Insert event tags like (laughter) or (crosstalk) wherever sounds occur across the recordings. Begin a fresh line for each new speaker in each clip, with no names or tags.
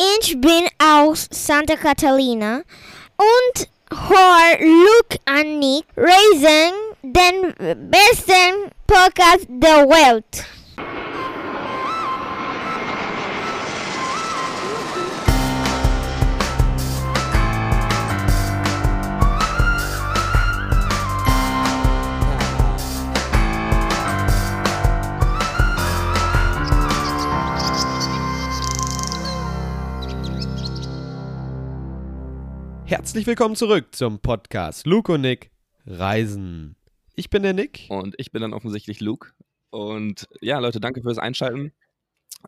Ich bin aus Santa Catalina und hör Luke an Nick Raising den besten Podcast der Welt.
Herzlich willkommen zurück zum Podcast Luke und Nick Reisen. Ich bin der Nick.
Und ich bin dann offensichtlich Luke. Und ja, Leute, danke fürs Einschalten.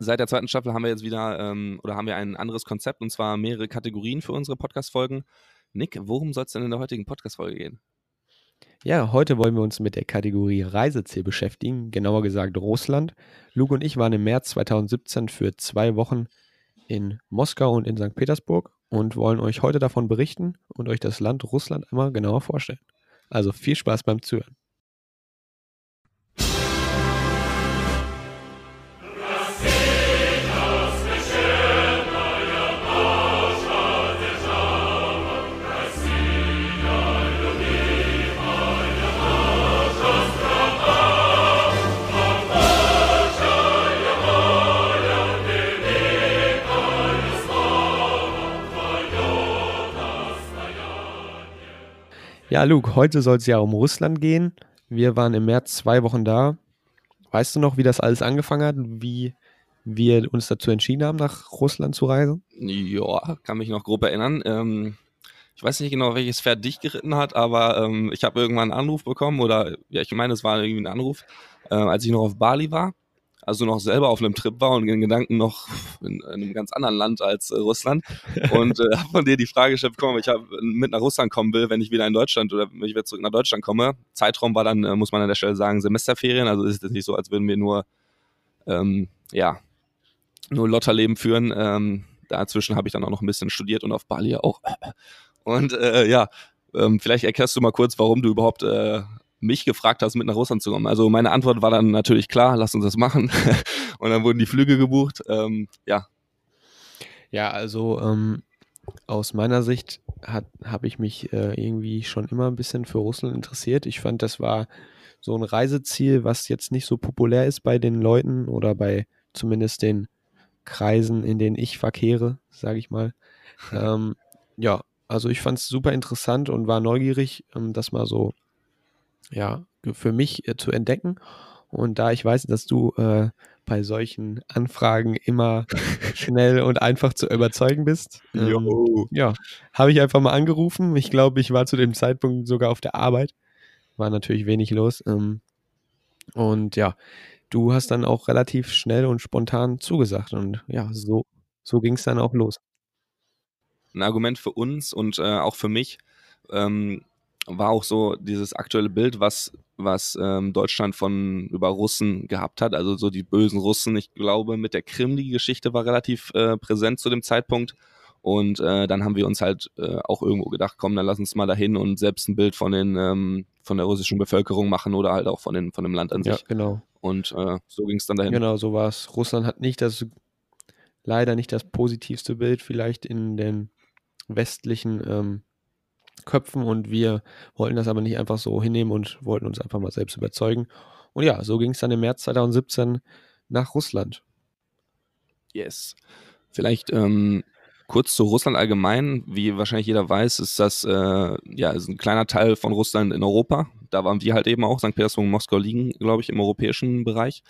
Seit der zweiten Staffel haben wir jetzt wieder ähm, oder haben wir ein anderes Konzept und zwar mehrere Kategorien für unsere Podcast-Folgen. Nick, worum soll es denn in der heutigen Podcast-Folge gehen?
Ja, heute wollen wir uns mit der Kategorie Reiseziel beschäftigen, genauer gesagt Russland. Luke und ich waren im März 2017 für zwei Wochen in Moskau und in St. Petersburg und wollen euch heute davon berichten und euch das Land Russland einmal genauer vorstellen. Also viel Spaß beim Zuhören. Ja, Luke, heute soll es ja um Russland gehen. Wir waren im März zwei Wochen da. Weißt du noch, wie das alles angefangen hat? Wie wir uns dazu entschieden haben, nach Russland zu reisen?
Ja, kann mich noch grob erinnern. Ähm, ich weiß nicht genau, welches Pferd dich geritten hat, aber ähm, ich habe irgendwann einen Anruf bekommen oder ja, ich meine, es war irgendwie ein Anruf, äh, als ich noch auf Bali war also noch selber auf einem Trip war und in Gedanken noch in, in einem ganz anderen Land als äh, Russland und äh, habe von dir die Frage gestellt bekommen, ob ich hab, mit nach Russland kommen will, wenn ich wieder in Deutschland oder wenn ich wieder zurück nach Deutschland komme. Zeitraum war dann, äh, muss man an der Stelle sagen, Semesterferien, also ist es nicht so, als würden wir nur, ähm, ja, nur Lotterleben führen. Ähm, dazwischen habe ich dann auch noch ein bisschen studiert und auf Bali auch. Und äh, ja, ähm, vielleicht erklärst du mal kurz, warum du überhaupt äh, mich gefragt hast, mit nach Russland zu kommen. Also meine Antwort war dann natürlich klar, lass uns das machen. (laughs) und dann wurden die Flüge gebucht. Ähm, ja.
Ja, also ähm, aus meiner Sicht habe ich mich äh, irgendwie schon immer ein bisschen für Russland interessiert. Ich fand, das war so ein Reiseziel, was jetzt nicht so populär ist bei den Leuten oder bei zumindest den Kreisen, in denen ich verkehre, sage ich mal. (laughs) ähm, ja, also ich fand es super interessant und war neugierig, ähm, das mal so ja, für mich äh, zu entdecken. Und da ich weiß, dass du äh, bei solchen Anfragen immer (laughs) schnell und einfach zu überzeugen bist, ähm, ja, habe ich einfach mal angerufen. Ich glaube, ich war zu dem Zeitpunkt sogar auf der Arbeit. War natürlich wenig los. Ähm, und ja, du hast dann auch relativ schnell und spontan zugesagt. Und ja, so, so ging es dann auch los.
Ein Argument für uns und äh, auch für mich. Ähm, war auch so dieses aktuelle Bild, was, was ähm, Deutschland von über Russen gehabt hat, also so die bösen Russen. Ich glaube, mit der Krim die Geschichte war relativ äh, präsent zu dem Zeitpunkt. Und äh, dann haben wir uns halt äh, auch irgendwo gedacht, komm, dann lass uns mal dahin und selbst ein Bild von den ähm, von der russischen Bevölkerung machen oder halt auch von den von dem Land an sich.
Ja, genau.
Und äh, so ging es dann dahin.
Genau, so war es. Russland hat nicht das leider nicht das positivste Bild vielleicht in den westlichen ähm, Köpfen und wir wollten das aber nicht einfach so hinnehmen und wollten uns einfach mal selbst überzeugen. Und ja, so ging es dann im März 2017 nach Russland.
Yes. Vielleicht ähm, kurz zu Russland allgemein. Wie wahrscheinlich jeder weiß, ist das äh, ja ist ein kleiner Teil von Russland in Europa. Da waren wir halt eben auch. St. Petersburg und Moskau liegen, glaube ich, im europäischen Bereich.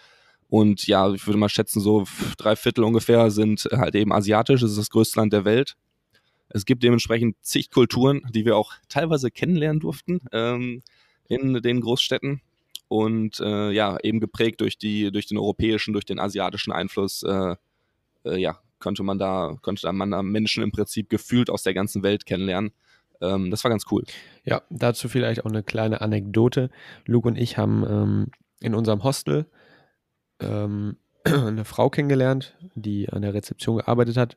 Und ja, ich würde mal schätzen, so drei Viertel ungefähr sind halt eben asiatisch. Es ist das größte Land der Welt. Es gibt dementsprechend zig Kulturen, die wir auch teilweise kennenlernen durften ähm, in den Großstädten und äh, ja, eben geprägt durch die, durch den europäischen, durch den asiatischen Einfluss, äh, äh, ja, könnte man da, könnte man da Menschen im Prinzip gefühlt aus der ganzen Welt kennenlernen. Ähm, das war ganz cool.
Ja, dazu vielleicht auch eine kleine Anekdote. Luke und ich haben ähm, in unserem Hostel ähm, (clears throat) eine Frau kennengelernt, die an der Rezeption gearbeitet hat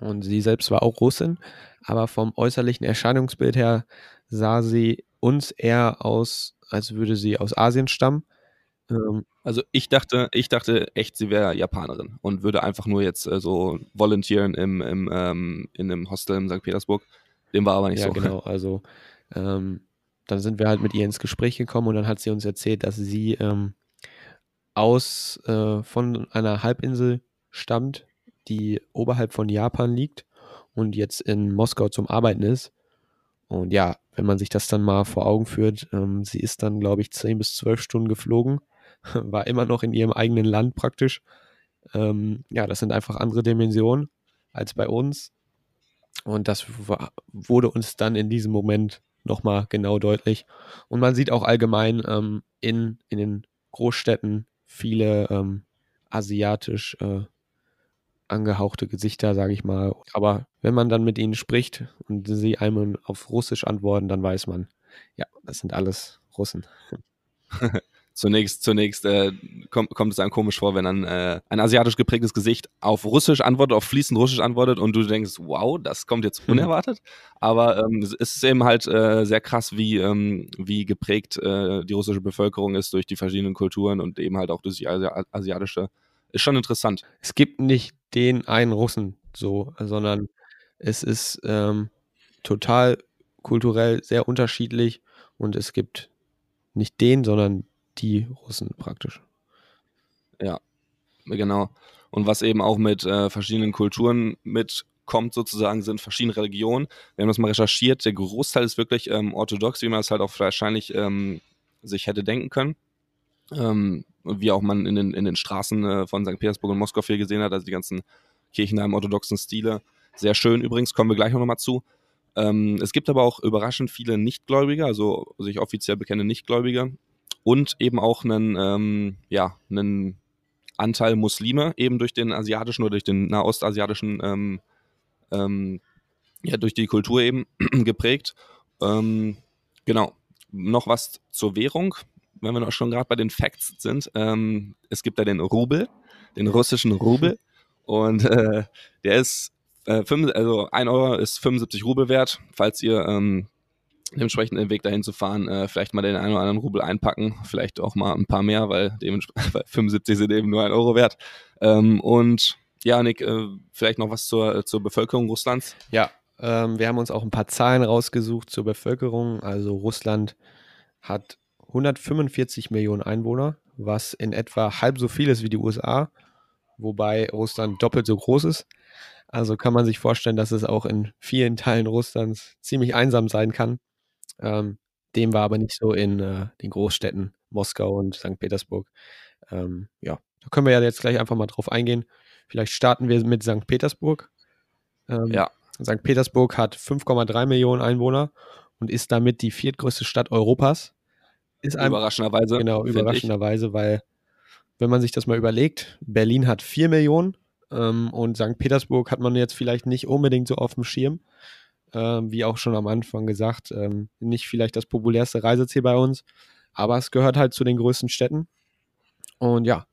und sie selbst war auch Russin, aber vom äußerlichen Erscheinungsbild her sah sie uns eher aus, als würde sie aus Asien stammen.
Ähm, also ich dachte, ich dachte echt, sie wäre Japanerin und würde einfach nur jetzt äh, so volontieren im, im, ähm, in einem Hostel in St. Petersburg. Dem war aber nicht
ja,
so.
genau. (laughs) Also ähm, dann sind wir halt mit ihr ins Gespräch gekommen und dann hat sie uns erzählt, dass sie ähm, aus äh, von einer Halbinsel stammt, die oberhalb von Japan liegt und jetzt in Moskau zum Arbeiten ist. Und ja, wenn man sich das dann mal vor Augen führt, ähm, sie ist dann, glaube ich, 10 bis 12 Stunden geflogen, (laughs) war immer noch in ihrem eigenen Land praktisch. Ähm, ja, das sind einfach andere Dimensionen als bei uns. Und das wurde uns dann in diesem Moment nochmal genau deutlich. Und man sieht auch allgemein ähm, in, in den Großstädten viele ähm, asiatisch äh, angehauchte Gesichter, sage ich mal. Aber wenn man dann mit ihnen spricht und sie einem auf Russisch antworten, dann weiß man, ja, das sind alles Russen. (laughs)
zunächst, zunächst äh, kommt, kommt es einem komisch vor, wenn dann äh, ein asiatisch geprägtes Gesicht auf Russisch antwortet, auf fließend Russisch antwortet und du denkst, wow, das kommt jetzt mhm. unerwartet. Aber ähm, es ist eben halt äh, sehr krass, wie, ähm, wie geprägt äh, die russische Bevölkerung ist durch die verschiedenen Kulturen und eben halt auch durch die Asi asiatische. Ist schon interessant.
Es gibt nicht den einen Russen so, sondern es ist ähm, total kulturell sehr unterschiedlich und es gibt nicht den, sondern die Russen praktisch.
Ja, genau. Und was eben auch mit äh, verschiedenen Kulturen mitkommt, sozusagen, sind verschiedene Religionen. Wir haben das mal recherchiert. Der Großteil ist wirklich ähm, orthodox, wie man es halt auch wahrscheinlich ähm, sich hätte denken können. Ähm, wie auch man in den, in den Straßen äh, von St. Petersburg und Moskau viel gesehen hat, also die ganzen Kirchen im orthodoxen Stile. Sehr schön übrigens, kommen wir gleich noch mal zu. Ähm, es gibt aber auch überraschend viele Nichtgläubige, also sich offiziell bekenne Nichtgläubige und eben auch einen, ähm, ja, einen Anteil Muslime, eben durch den asiatischen oder durch den nahostasiatischen, ähm, ähm, ja, durch die Kultur eben (clears throat) geprägt. Ähm, genau. Noch was zur Währung, wenn wir noch schon gerade bei den Facts sind. Ähm, es gibt da den Rubel, den russischen Rubel. (laughs) Und äh, der ist, äh, 5, also 1 Euro ist 75 Rubel wert. Falls ihr ähm, dementsprechend den Weg dahin zu fahren, äh, vielleicht mal den einen oder anderen Rubel einpacken, vielleicht auch mal ein paar mehr, weil, (laughs) weil 75 sind eben nur ein Euro wert. Ähm, und ja, Nick, äh, vielleicht noch was zur, zur Bevölkerung Russlands?
Ja, ähm, wir haben uns auch ein paar Zahlen rausgesucht zur Bevölkerung. Also Russland hat 145 Millionen Einwohner, was in etwa halb so viel ist wie die USA, wobei Russland doppelt so groß ist. Also kann man sich vorstellen, dass es auch in vielen Teilen Russlands ziemlich einsam sein kann. Ähm, dem war aber nicht so in äh, den Großstädten Moskau und St. Petersburg. Ähm, ja, da können wir ja jetzt gleich einfach mal drauf eingehen. Vielleicht starten wir mit St. Petersburg. Ähm, ja. St. Petersburg hat 5,3 Millionen Einwohner und ist damit die viertgrößte Stadt Europas.
Ist überraschenderweise.
Genau, überraschenderweise, weil, wenn man sich das mal überlegt, Berlin hat 4 Millionen ähm, und St. Petersburg hat man jetzt vielleicht nicht unbedingt so auf dem Schirm ähm, wie auch schon am Anfang gesagt, ähm, nicht vielleicht das populärste Reiseziel bei uns, aber es gehört halt zu den größten Städten. Und ja,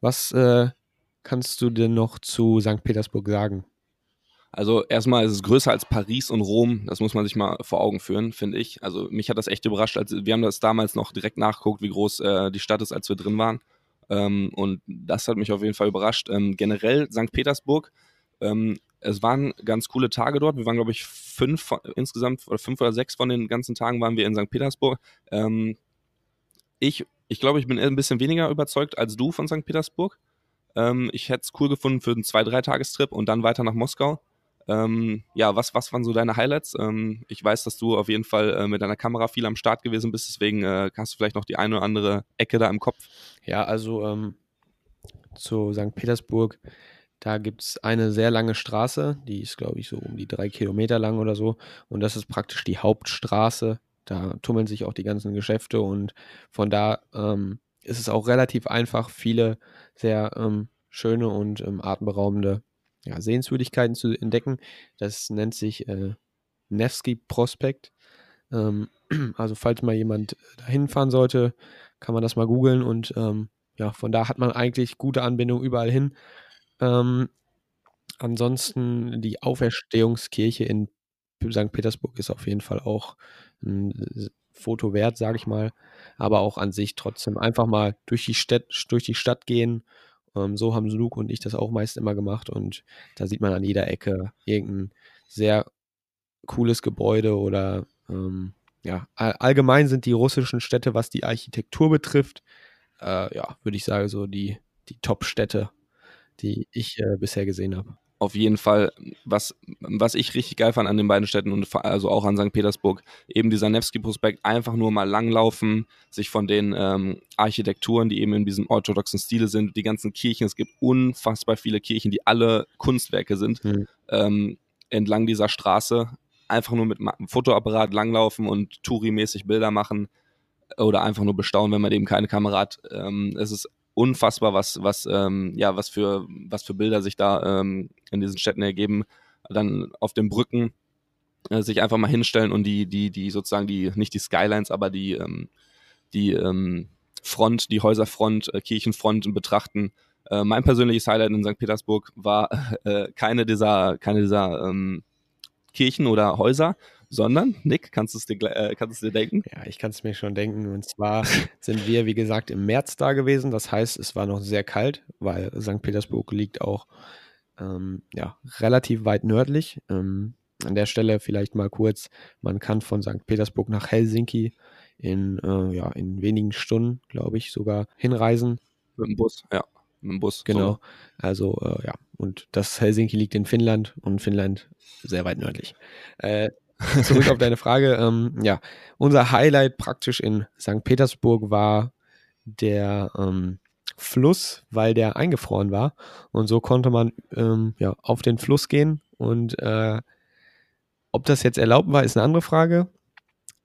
was äh, kannst du denn noch zu St. Petersburg sagen?
Also erstmal ist es größer als Paris und Rom, das muss man sich mal vor Augen führen, finde ich. Also mich hat das echt überrascht, als wir haben das damals noch direkt nachgeguckt, wie groß äh, die Stadt ist, als wir drin waren. Ähm, und das hat mich auf jeden Fall überrascht. Ähm, generell St. Petersburg ähm, es waren ganz coole Tage dort. Wir waren, glaube ich, fünf insgesamt oder fünf oder sechs von den ganzen Tagen waren wir in St. Petersburg. Ähm, ich, ich glaube, ich bin ein bisschen weniger überzeugt als du von St. Petersburg. Ähm, ich hätte es cool gefunden für einen zwei, drei Tagestrip und dann weiter nach Moskau. Ähm, ja, was, was waren so deine Highlights? Ähm, ich weiß, dass du auf jeden Fall äh, mit deiner Kamera viel am Start gewesen bist, deswegen äh, hast du vielleicht noch die eine oder andere Ecke da im Kopf.
Ja, also ähm, zu St. Petersburg da gibt es eine sehr lange Straße, die ist, glaube ich, so um die drei Kilometer lang oder so. Und das ist praktisch die Hauptstraße. Da tummeln sich auch die ganzen Geschäfte und von da ähm, ist es auch relativ einfach, viele sehr ähm, schöne und ähm, atemberaubende ja, Sehenswürdigkeiten zu entdecken. Das nennt sich äh, Nevsky Prospekt. Ähm, (clears throat) also falls mal jemand dahin fahren sollte, kann man das mal googeln und ähm, ja, von da hat man eigentlich gute Anbindung überall hin. Ähm, ansonsten die Auferstehungskirche in St. Petersburg ist auf jeden Fall auch ein Foto wert, sage ich mal. Aber auch an sich trotzdem einfach mal durch die, Stadt, durch die Stadt gehen. Ähm, so haben Luke und ich das auch meist immer gemacht. Und da sieht man an jeder Ecke irgendein sehr cooles Gebäude oder ähm, ja, allgemein sind die russischen Städte, was die Architektur betrifft, äh, ja, würde ich sagen, so die, die Top-Städte, die ich äh, bisher gesehen habe.
Auf jeden Fall, was, was ich richtig geil fand an den beiden Städten und also auch an St. Petersburg, eben dieser Nevsky-Prospekt, einfach nur mal langlaufen, sich von den ähm, Architekturen, die eben in diesem orthodoxen Stile sind, die ganzen Kirchen, es gibt unfassbar viele Kirchen, die alle Kunstwerke sind, mhm. ähm, entlang dieser Straße einfach nur mit einem Fotoapparat langlaufen und Touri-mäßig Bilder machen oder einfach nur bestaunen, wenn man eben keine Kamera hat. Ähm, es ist unfassbar, was, was, ähm, ja, was für, was für Bilder sich da ähm, in diesen Städten ergeben. Dann auf den Brücken äh, sich einfach mal hinstellen und die, die, die sozusagen die, nicht die Skylines, aber die, ähm, die ähm, Front, die Häuserfront, äh, Kirchenfront betrachten. Äh, mein persönliches Highlight in St. Petersburg war (laughs) äh, keine dieser, keine dieser ähm, Kirchen oder Häuser, sondern, Nick, kannst du es dir, äh, kannst dir denken?
Ja, ich kann es mir schon denken. Und zwar sind wir, wie gesagt, im März da gewesen. Das heißt, es war noch sehr kalt, weil St. Petersburg liegt auch ähm, ja, relativ weit nördlich. Ähm, an der Stelle vielleicht mal kurz, man kann von St. Petersburg nach Helsinki in, äh, ja, in wenigen Stunden, glaube ich, sogar hinreisen.
Mit dem Bus, ja
mit dem Bus. Genau. So. Also äh, ja, und das Helsinki liegt in Finnland und Finnland sehr weit nördlich. Äh, (laughs) zurück auf (laughs) deine Frage. Ähm, ja, unser Highlight praktisch in St. Petersburg war der ähm, Fluss, weil der eingefroren war. Und so konnte man ähm, ja, auf den Fluss gehen. Und äh, ob das jetzt erlaubt war, ist eine andere Frage.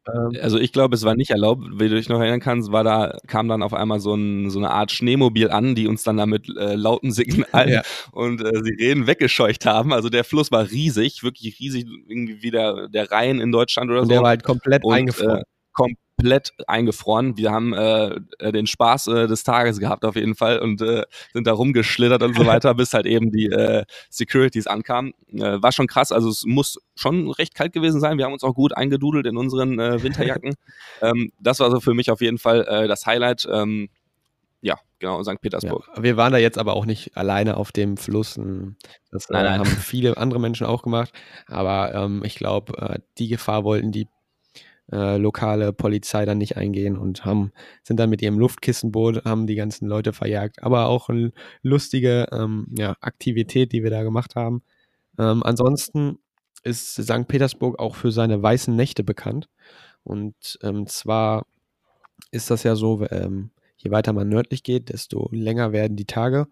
Ähm, also ich glaube, es war nicht erlaubt, wie du dich noch erinnern kannst, war da, kam dann auf einmal so, ein, so eine Art Schneemobil an, die uns dann damit äh, lauten Signalen (laughs) ja. und äh, Sirenen weggescheucht haben. Also der Fluss war riesig, wirklich riesig, irgendwie wie der, der Rhein in Deutschland oder
und
so.
Der war halt komplett und, eingefroren. Äh,
kom komplett eingefroren. Wir haben äh, äh, den Spaß äh, des Tages gehabt auf jeden Fall und äh, sind da rumgeschlittert und so (laughs) weiter, bis halt eben die äh, Securities ankamen. Äh, war schon krass, also es muss schon recht kalt gewesen sein. Wir haben uns auch gut eingedudelt in unseren äh, Winterjacken. (laughs) ähm, das war so für mich auf jeden Fall äh, das Highlight. Ähm, ja, genau, St. Petersburg.
Ja, wir waren da jetzt aber auch nicht alleine auf dem Fluss. Das nein, nein. haben viele andere Menschen auch gemacht. Aber ähm, ich glaube, äh, die Gefahr wollten die äh, lokale Polizei dann nicht eingehen und haben, sind dann mit ihrem Luftkissenboot, haben die ganzen Leute verjagt. Aber auch eine lustige ähm, ja, Aktivität, die wir da gemacht haben. Ähm, ansonsten ist St. Petersburg auch für seine weißen Nächte bekannt. Und ähm, zwar ist das ja so, ähm, je weiter man nördlich geht, desto länger werden die Tage.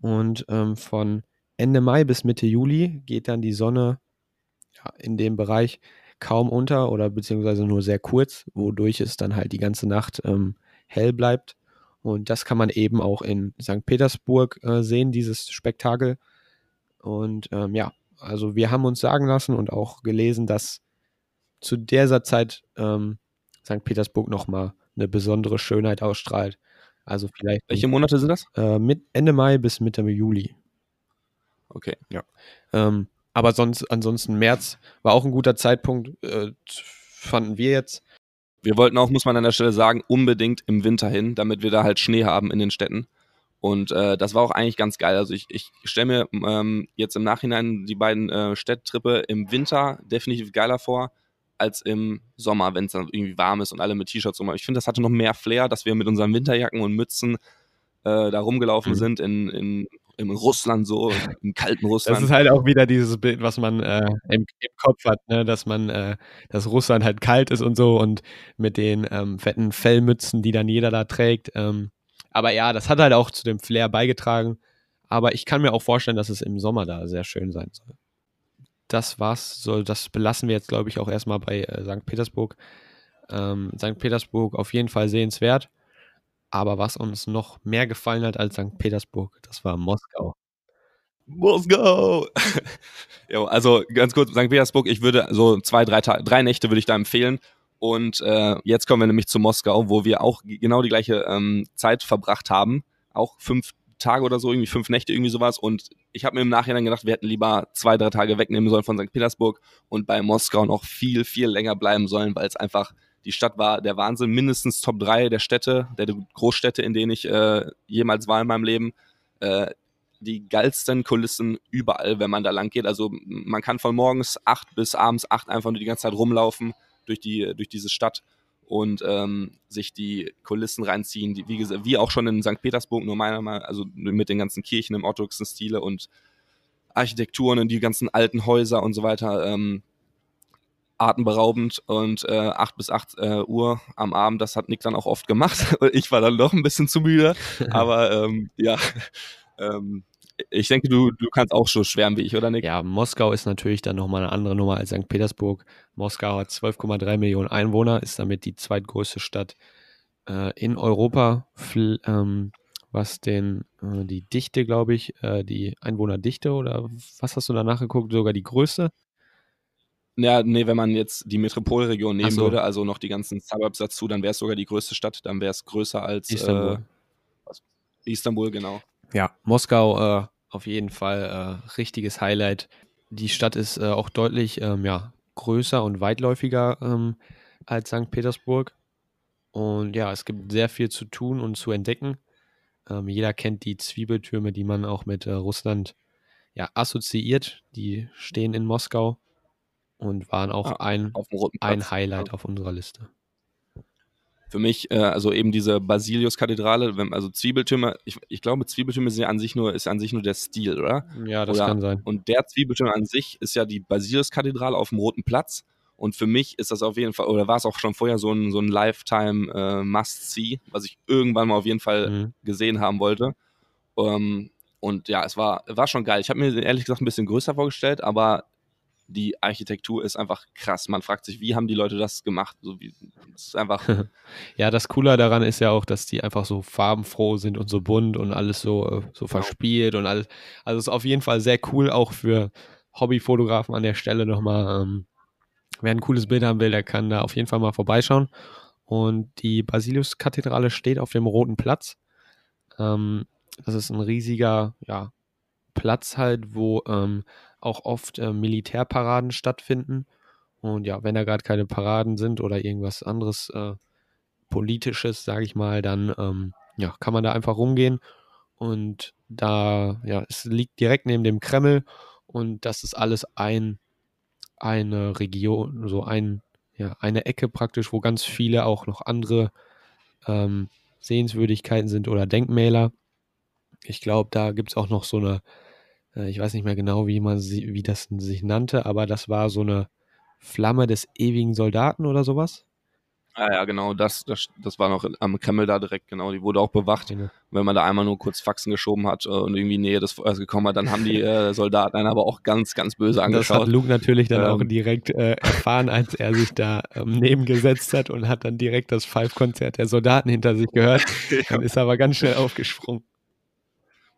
Und ähm, von Ende Mai bis Mitte Juli geht dann die Sonne ja, in dem Bereich kaum unter oder beziehungsweise nur sehr kurz, wodurch es dann halt die ganze Nacht ähm, hell bleibt. Und das kann man eben auch in St. Petersburg äh, sehen, dieses Spektakel. Und ähm, ja, also wir haben uns sagen lassen und auch gelesen, dass zu dieser Zeit ähm, St. Petersburg nochmal eine besondere Schönheit ausstrahlt. Also vielleicht.
Welche Monate sind das?
Äh, mit Ende Mai bis Mitte Juli.
Okay.
Ja. Ähm, aber sonst, ansonsten März war auch ein guter Zeitpunkt, äh, fanden wir jetzt.
Wir wollten auch, muss man an der Stelle sagen, unbedingt im Winter hin, damit wir da halt Schnee haben in den Städten. Und äh, das war auch eigentlich ganz geil. Also ich, ich stelle mir ähm, jetzt im Nachhinein die beiden äh, Städttrippe im Winter definitiv geiler vor als im Sommer, wenn es dann irgendwie warm ist und alle mit T-Shirts rum. Ich finde, das hatte noch mehr Flair, dass wir mit unseren Winterjacken und Mützen äh, da rumgelaufen mhm. sind in, in in Russland so, im kalten Russland.
Das ist halt auch wieder dieses Bild, was man äh, im, im, Kopf hat, ne? dass man, äh, dass Russland halt kalt ist und so und mit den ähm, fetten Fellmützen, die dann jeder da trägt. Ähm, aber ja, das hat halt auch zu dem Flair beigetragen. Aber ich kann mir auch vorstellen, dass es im Sommer da sehr schön sein soll. Das war's, so, das belassen wir jetzt, glaube ich, auch erstmal bei äh, St. Petersburg. Ähm, St. Petersburg auf jeden Fall sehenswert. Aber was uns noch mehr gefallen hat als St. Petersburg, das war Moskau.
Moskau! (laughs) (laughs) jo, also ganz kurz, St. Petersburg, ich würde so zwei, drei, drei Nächte würde ich da empfehlen. Und äh, jetzt kommen wir nämlich zu Moskau, wo wir auch genau die gleiche ähm, Zeit verbracht haben. Auch fünf Tage oder so, irgendwie fünf Nächte, irgendwie sowas. Und ich habe mir im Nachhinein gedacht, wir hätten lieber zwei, drei Tage wegnehmen sollen von St. Petersburg und bei Moskau noch viel, viel länger bleiben sollen, weil es einfach die Stadt war der Wahnsinn, mindestens Top 3 der Städte, der Großstädte, in denen ich äh, jemals war in meinem Leben. Äh, die geilsten Kulissen überall, wenn man da lang geht. Also man kann von morgens acht bis abends acht einfach nur die ganze Zeit rumlaufen durch, die, durch diese Stadt und ähm, sich die Kulissen reinziehen, die, wie, gesagt, wie auch schon in St. Petersburg, nur meiner Meinung also mit den ganzen Kirchen im orthodoxen Stile und Architekturen und die ganzen alten Häuser und so weiter. Ähm, atemberaubend und äh, 8 bis 8 äh, Uhr am Abend, das hat Nick dann auch oft gemacht. (laughs) ich war dann doch ein bisschen zu müde, (laughs) aber ähm, ja, ähm, ich denke, du, du kannst auch so schwärmen wie ich, oder Nick?
Ja, Moskau ist natürlich dann nochmal eine andere Nummer als St. Petersburg. Moskau hat 12,3 Millionen Einwohner, ist damit die zweitgrößte Stadt äh, in Europa, ähm, was den, äh, die Dichte, glaube ich, äh, die Einwohnerdichte oder was hast du da nachgeguckt, sogar die größte?
Ja, nee, wenn man jetzt die Metropolregion nehmen so. würde, also noch die ganzen Suburbs dazu, dann wäre es sogar die größte Stadt, dann wäre es größer als
Istanbul.
Äh, Istanbul, genau.
Ja, Moskau äh, auf jeden Fall äh, richtiges Highlight. Die Stadt ist äh, auch deutlich ähm, ja, größer und weitläufiger ähm, als St. Petersburg. Und ja, es gibt sehr viel zu tun und zu entdecken. Ähm, jeder kennt die Zwiebeltürme, die man auch mit äh, Russland ja, assoziiert. Die stehen in Moskau und waren auch ah, ein, ein Highlight ja. auf unserer Liste.
Für mich, äh, also eben diese Basilius-Kathedrale, also Zwiebeltürme, ich, ich, glaube, Zwiebeltürme sind an sich nur, ist an sich nur der Stil, oder?
Ja, das oder, kann sein.
Und der Zwiebelturm an sich ist ja die Basilius-Kathedrale auf dem Roten Platz. Und für mich ist das auf jeden Fall, oder war es auch schon vorher so ein, so ein Lifetime äh, was ich irgendwann mal auf jeden Fall mhm. gesehen haben wollte. Ähm, und ja, es war, war schon geil. Ich habe mir ehrlich gesagt ein bisschen größer vorgestellt, aber die Architektur ist einfach krass. Man fragt sich, wie haben die Leute das gemacht? So wie, das ist einfach. (laughs)
ja, das Coole daran ist ja auch, dass die einfach so farbenfroh sind und so bunt und alles so, äh, so genau. verspielt und alles. Also ist auf jeden Fall sehr cool, auch für Hobbyfotografen an der Stelle nochmal. Ähm, wer ein cooles Bild haben will, der kann da auf jeden Fall mal vorbeischauen. Und die Basilius-Kathedrale steht auf dem Roten Platz. Ähm, das ist ein riesiger, ja, Platz halt, wo ähm, auch oft äh, Militärparaden stattfinden. Und ja, wenn da gerade keine Paraden sind oder irgendwas anderes äh, Politisches, sage ich mal, dann ähm, ja, kann man da einfach rumgehen. Und da, ja, es liegt direkt neben dem Kreml und das ist alles ein, eine Region, so ein, ja, eine Ecke praktisch, wo ganz viele auch noch andere ähm, Sehenswürdigkeiten sind oder Denkmäler. Ich glaube, da gibt es auch noch so eine ich weiß nicht mehr genau, wie man sie, wie das sich nannte, aber das war so eine Flamme des ewigen Soldaten oder sowas.
Ah ja, genau, das, das, das war noch am Kreml da direkt, genau, die wurde auch bewacht. Genau. Wenn man da einmal nur kurz Faxen geschoben hat äh, und irgendwie Nähe des Feuers gekommen hat, dann haben die äh, Soldaten einen aber auch ganz, ganz böse angeschaut. Das
hat Luke natürlich dann ähm, auch direkt äh, erfahren, als er sich da ähm, nebengesetzt hat und hat dann direkt das Five-Konzert der Soldaten hinter sich gehört. (laughs) Dann ist er aber ganz schnell aufgesprungen.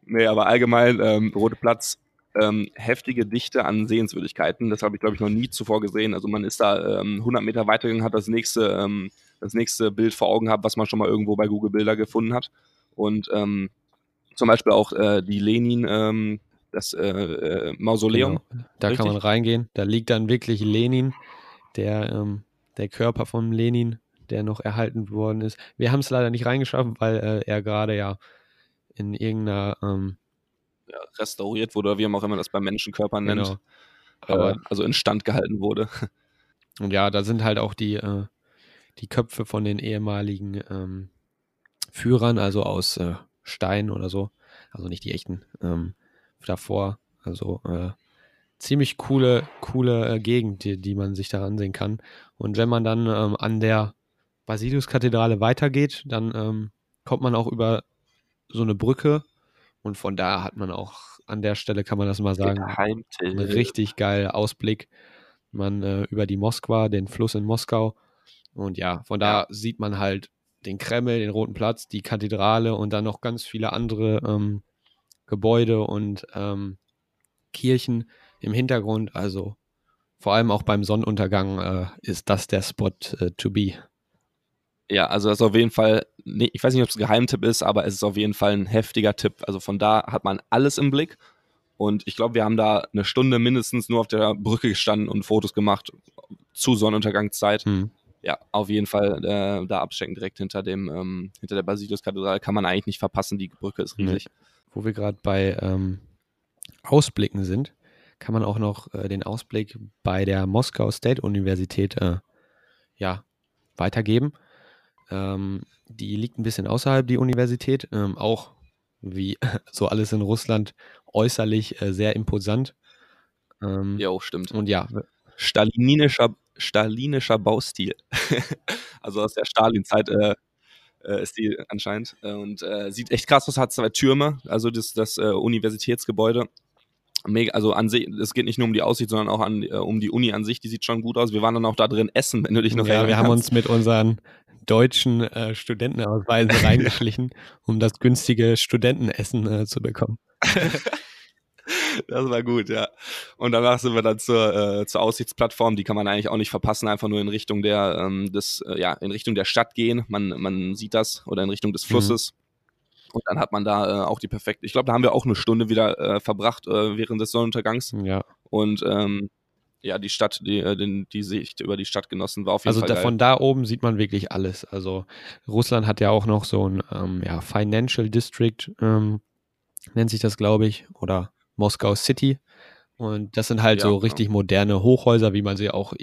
Nee, aber allgemein ähm, Rote Platz, ähm, heftige Dichte an Sehenswürdigkeiten. Das habe ich, glaube ich, noch nie zuvor gesehen. Also man ist da ähm, 100 Meter weitergegangen, hat das nächste, ähm, das nächste Bild vor Augen gehabt, was man schon mal irgendwo bei Google Bilder gefunden hat. Und ähm, zum Beispiel auch äh, die Lenin, ähm, das äh, äh, Mausoleum.
Genau. Da Richtig? kann man reingehen. Da liegt dann wirklich Lenin, der, der Körper von Lenin, der noch erhalten worden ist. Wir haben es leider nicht reingeschafft, weil äh, er gerade ja in irgendeiner ähm,
ja, restauriert wurde, oder wie man auch immer das bei Menschenkörpern nennt. Genau. Aber, äh, also instand gehalten wurde.
Und ja, da sind halt auch die, äh, die Köpfe von den ehemaligen ähm, Führern, also aus äh, Stein oder so. Also nicht die echten ähm, davor. Also äh, ziemlich coole, coole äh, Gegend, die, die man sich da ansehen kann. Und wenn man dann ähm, an der Basiliuskathedrale weitergeht, dann ähm, kommt man auch über so eine Brücke und von da hat man auch an der Stelle, kann man das mal sagen, einen richtig geilen Ausblick. Man äh, über die Moskwa, den Fluss in Moskau. Und ja, von da ja. sieht man halt den Kreml, den Roten Platz, die Kathedrale und dann noch ganz viele andere ähm, Gebäude und ähm, Kirchen im Hintergrund. Also vor allem auch beim Sonnenuntergang äh, ist das der Spot äh, to be.
Ja, also das ist auf jeden Fall, nee, ich weiß nicht, ob es ein Geheimtipp ist, aber es ist auf jeden Fall ein heftiger Tipp. Also von da hat man alles im Blick. Und ich glaube, wir haben da eine Stunde mindestens nur auf der Brücke gestanden und Fotos gemacht zu Sonnenuntergangszeit. Hm. ja, auf jeden Fall äh, da abstecken direkt hinter dem, ähm, hinter der Basiliuskathedrale kann man eigentlich nicht verpassen. Die Brücke ist riesig.
Nee. Wo wir gerade bei ähm, Ausblicken sind, kann man auch noch äh, den Ausblick bei der Moskau State Universität äh, ja, weitergeben. Ähm, die liegt ein bisschen außerhalb die Universität, ähm, auch wie (laughs) so alles in Russland äußerlich äh, sehr imposant.
Ähm, ja, auch stimmt.
Und ja,
stalinischer, stalinischer Baustil. (laughs) also aus der Stalin-Zeit äh, äh, ist die anscheinend. Äh, und äh, sieht echt krass aus, hat zwei Türme, also das, das Universitätsgebäude. Mega, also an sich, es geht nicht nur um die Aussicht, sondern auch an, äh, um die Uni an sich, die sieht schon gut aus. Wir waren dann auch da drin essen, wenn du dich noch
Ja, wir haben uns mit unseren deutschen äh, Studentenausweisen (laughs) reingeschlichen, um das günstige Studentenessen äh, zu bekommen. (laughs)
das war gut, ja. Und danach sind wir dann zur, äh, zur Aussichtsplattform, die kann man eigentlich auch nicht verpassen, einfach nur in Richtung der, ähm, des, äh, ja, in Richtung der Stadt gehen. Man, man sieht das oder in Richtung des mhm. Flusses. Mhm. Und dann hat man da äh, auch die perfekte. Ich glaube, da haben wir auch eine Stunde wieder äh, verbracht äh, während des Sonnenuntergangs.
Ja.
Und ähm, ja, die Stadt, die, äh, die, die Sicht über die Stadt genossen war auf jeden
also
Fall.
Also von da oben sieht man wirklich alles. Also Russland hat ja auch noch so ein ähm, ja, Financial District, ähm, nennt sich das, glaube ich, oder Moskau City. Und das sind halt ja, so richtig ja. moderne Hochhäuser, wie man sie auch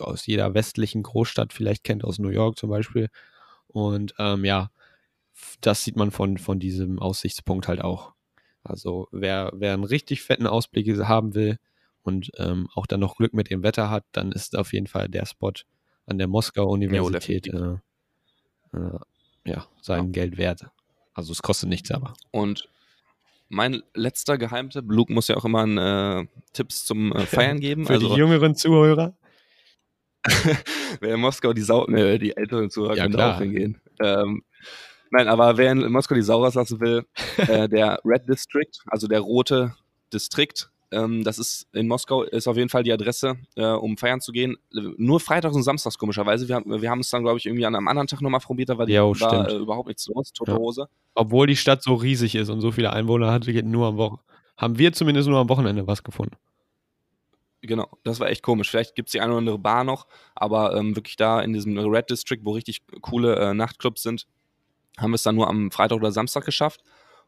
aus jeder westlichen Großstadt vielleicht kennt, aus New York zum Beispiel. Und ähm, ja, das sieht man von, von diesem Aussichtspunkt halt auch. Also wer, wer einen richtig fetten Ausblick haben will und ähm, auch dann noch Glück mit dem Wetter hat, dann ist auf jeden Fall der Spot an der Moskau Universität ja, äh, äh, ja sein ja. Geld wert. Also es kostet nichts, aber.
Und mein letzter Geheimtipp, Luke muss ja auch immer äh, Tipps zum äh, Feiern (laughs) geben.
Für also, die jüngeren Zuhörer. (laughs)
wer in Moskau die Sau, ne, die älteren Zuhörer ja, können auch hingehen. Ähm, Nein, aber wer in Moskau die Sau rauslassen will, (laughs) äh, der Red District, also der rote Distrikt, ähm, das ist in Moskau, ist auf jeden Fall die Adresse, äh, um feiern zu gehen. Nur freitags und samstags, komischerweise. Wir, wir haben es dann, glaube ich, irgendwie an einem anderen Tag nochmal probiert, da war, die, jo, war äh, überhaupt nichts los, tote ja. Hose.
Obwohl die Stadt so riesig ist und so viele Einwohner hat, geht nur am Wochenende. Haben wir zumindest nur am Wochenende was gefunden.
Genau, das war echt komisch. Vielleicht gibt es die eine oder andere Bar noch, aber ähm, wirklich da in diesem Red District, wo richtig coole äh, Nachtclubs sind, haben wir es dann nur am Freitag oder Samstag geschafft.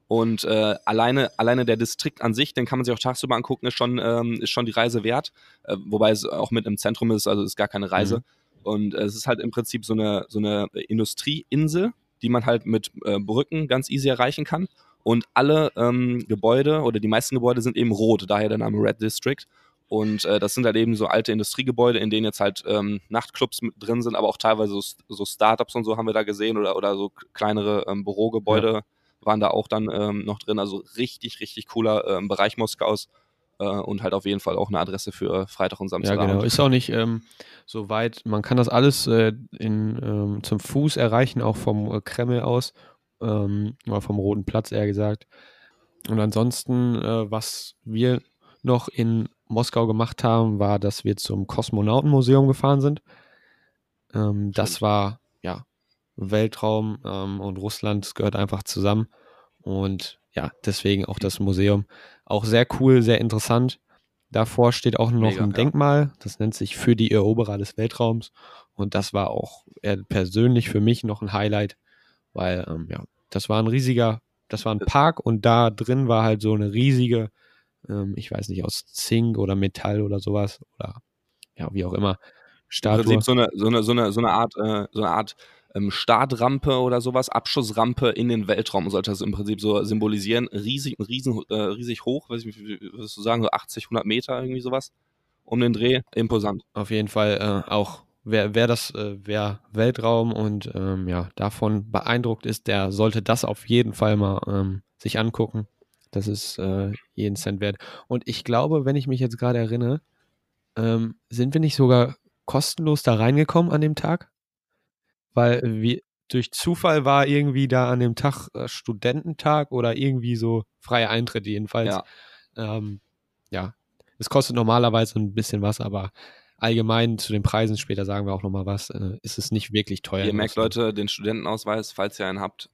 Und äh, alleine, alleine der Distrikt an sich, den kann man sich auch tagsüber angucken, ist schon, ähm, ist schon die Reise wert. Äh, wobei es auch mit im Zentrum ist, also ist gar keine Reise. Mhm. Und äh, es ist halt im Prinzip so eine, so eine Industrieinsel, die man halt mit äh, Brücken ganz easy erreichen kann. Und alle ähm, Gebäude oder die meisten Gebäude sind eben rot, daher der Name Red District. Und äh, das sind halt eben so alte Industriegebäude, in denen jetzt halt ähm, Nachtclubs drin sind, aber auch teilweise so, so Startups und so haben wir da gesehen oder, oder so kleinere ähm, Bürogebäude ja. Waren da auch dann ähm, noch drin. Also richtig, richtig cooler ähm, Bereich Moskaus äh, und halt auf jeden Fall auch eine Adresse für Freitag und Samstag.
Ja, genau. Ist auch nicht ähm, so weit. Man kann das alles äh, in, ähm, zum Fuß erreichen, auch vom äh, Kreml aus, ähm, oder vom Roten Platz eher gesagt. Und ansonsten, äh, was wir noch in Moskau gemacht haben, war, dass wir zum Kosmonautenmuseum gefahren sind. Ähm, das war ja Weltraum ähm, und Russland das gehört einfach zusammen. Und ja, deswegen auch das Museum. Auch sehr cool, sehr interessant. Davor steht auch noch Mega, ein. Denkmal, das nennt sich für die Eroberer des Weltraums. Und das war auch persönlich für mich noch ein Highlight, weil ähm, ja, das war ein riesiger, das war ein Park und da drin war halt so eine riesige ähm, ich weiß nicht, aus Zink oder Metall oder sowas oder ja, wie auch immer.
Statue. Im Prinzip so eine, so eine, so eine, so eine Art, äh, so eine Art ähm, Startrampe oder sowas, Abschussrampe in den Weltraum, sollte das im Prinzip so symbolisieren. Riesig, riesen, äh, riesig hoch, weiß ich, wie würdest du sagen, so 80, 100 Meter, irgendwie sowas um den Dreh. Imposant.
Auf jeden Fall äh, auch wer, wer das, äh, wer Weltraum und ähm, ja, davon beeindruckt ist, der sollte das auf jeden Fall mal ähm, sich angucken. Das ist äh, jeden Cent wert. Und ich glaube, wenn ich mich jetzt gerade erinnere, ähm, sind wir nicht sogar kostenlos da reingekommen an dem Tag? Weil wir, durch Zufall war irgendwie da an dem Tag äh, Studententag oder irgendwie so freie Eintritt jedenfalls. Ja. Ähm, ja, es kostet normalerweise ein bisschen was, aber allgemein zu den Preisen, später sagen wir auch nochmal was, äh, ist es nicht wirklich teuer.
Ihr merkt, Leute, den Studentenausweis, falls ihr einen habt,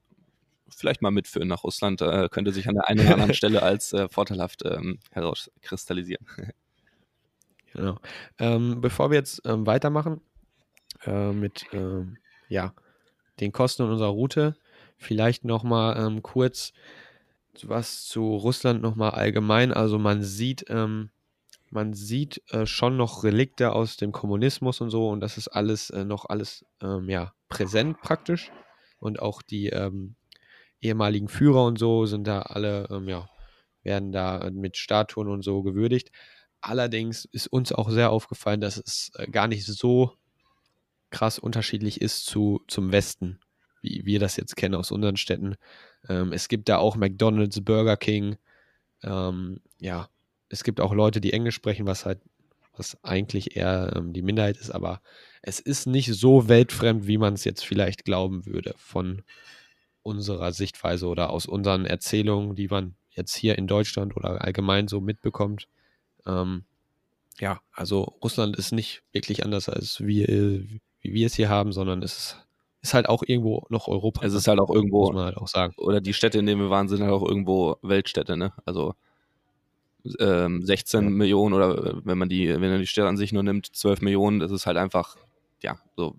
vielleicht mal mitführen nach Russland, äh, könnte sich an der einen oder anderen (laughs) Stelle als äh, vorteilhaft ähm, herauskristallisieren. (laughs)
genau. Ähm, bevor wir jetzt ähm, weitermachen, äh, mit äh, ja, den Kosten unserer Route. Vielleicht nochmal ähm, kurz was zu Russland nochmal allgemein. Also man sieht, ähm, man sieht äh, schon noch Relikte aus dem Kommunismus und so und das ist alles äh, noch alles ähm, ja, präsent praktisch. Und auch die ähm, ehemaligen Führer und so sind da alle, ähm, ja, werden da mit Statuen und so gewürdigt. Allerdings ist uns auch sehr aufgefallen, dass es äh, gar nicht so krass unterschiedlich ist zu, zum Westen, wie wir das jetzt kennen aus unseren Städten. Ähm, es gibt da auch McDonald's, Burger King. Ähm, ja, es gibt auch Leute, die Englisch sprechen, was halt, was eigentlich eher ähm, die Minderheit ist, aber es ist nicht so weltfremd, wie man es jetzt vielleicht glauben würde von unserer Sichtweise oder aus unseren Erzählungen, die man jetzt hier in Deutschland oder allgemein so mitbekommt. Ähm, ja, also Russland ist nicht wirklich anders als wir, wie wir es hier haben, sondern es ist, ist halt auch irgendwo noch Europa.
Es ist halt auch irgendwo,
muss man halt auch sagen.
Oder die Städte, in denen wir waren, sind halt auch irgendwo Weltstädte, ne? Also ähm, 16 ja. Millionen oder wenn man die, wenn man die Städte an sich nur nimmt, 12 Millionen, das ist halt einfach, ja, so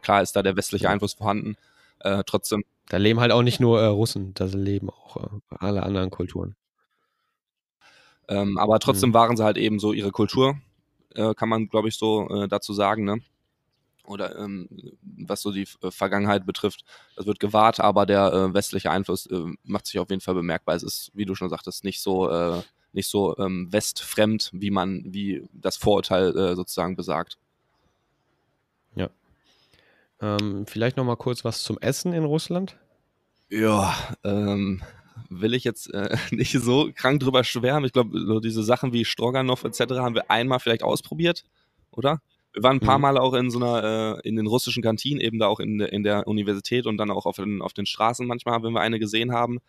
klar ist da der westliche Einfluss vorhanden. Äh, trotzdem.
Da leben halt auch nicht nur äh, Russen, da leben auch äh, alle anderen Kulturen.
Ähm, aber trotzdem mhm. waren sie halt eben so ihre Kultur, äh, kann man, glaube ich, so äh, dazu sagen, ne? Oder ähm, was so die äh, Vergangenheit betrifft, das wird gewahrt, aber der äh, westliche Einfluss äh, macht sich auf jeden Fall bemerkbar. Es ist, wie du schon sagtest, nicht so, äh, nicht so ähm, westfremd, wie man, wie das Vorurteil äh, sozusagen besagt.
Ja. Ähm, vielleicht noch mal kurz was zum Essen in Russland.
Ja, ähm, will ich jetzt äh, (laughs) nicht so krank drüber schwärmen. Ich glaube, so diese Sachen wie Stroganoff etc. haben wir einmal vielleicht ausprobiert, oder? Wir waren ein paar mhm. Mal auch in so einer, äh, in den russischen Kantinen, eben da auch in, in der Universität und dann auch auf den, auf den Straßen manchmal, wenn wir eine gesehen haben.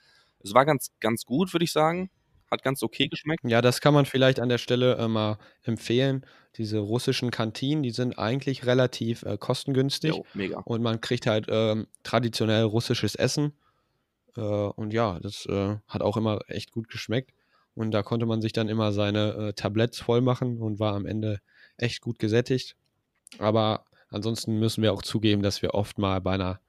Es war ganz, ganz gut, würde ich sagen. Hat ganz okay geschmeckt.
Ja, das kann man vielleicht an der Stelle äh, mal empfehlen. Diese russischen Kantinen, die sind eigentlich relativ äh, kostengünstig. Jo,
mega.
Und man kriegt halt ähm, traditionell russisches Essen. Äh, und ja, das äh, hat auch immer echt gut geschmeckt. Und da konnte man sich dann immer seine äh, Tabletts voll machen und war am Ende echt gut gesättigt. Aber ansonsten müssen wir auch zugeben, dass wir oft mal bei einer